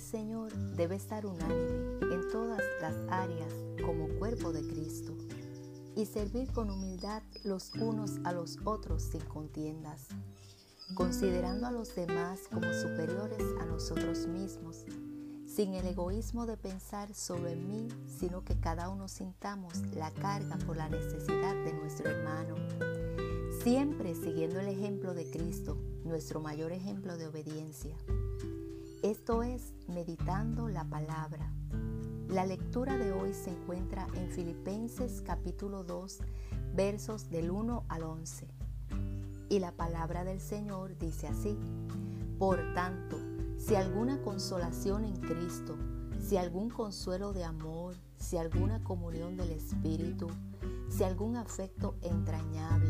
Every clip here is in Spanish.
Señor debe estar unánime en todas las áreas como cuerpo de Cristo y servir con humildad los unos a los otros sin contiendas, considerando a los demás como superiores a nosotros mismos, sin el egoísmo de pensar solo en mí, sino que cada uno sintamos la carga por la necesidad de nuestro hermano, siempre siguiendo el ejemplo de Cristo, nuestro mayor ejemplo de obediencia. Esto es meditando la palabra la lectura de hoy se encuentra en Filipenses capítulo 2, versos del 1 al 11. Y la palabra del Señor dice así, Por tanto, si alguna consolación en Cristo, si algún consuelo de amor, si alguna comunión del Espíritu, si algún afecto entrañable,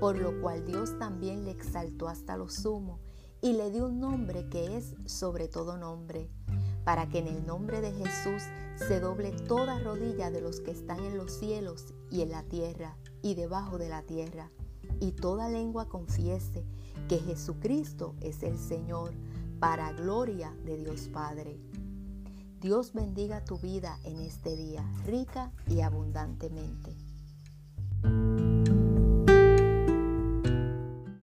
Por lo cual Dios también le exaltó hasta lo sumo y le dio un nombre que es sobre todo nombre para que en el nombre de Jesús se doble toda rodilla de los que están en los cielos y en la tierra y debajo de la tierra, y toda lengua confiese que Jesucristo es el Señor, para gloria de Dios Padre. Dios bendiga tu vida en este día, rica y abundantemente.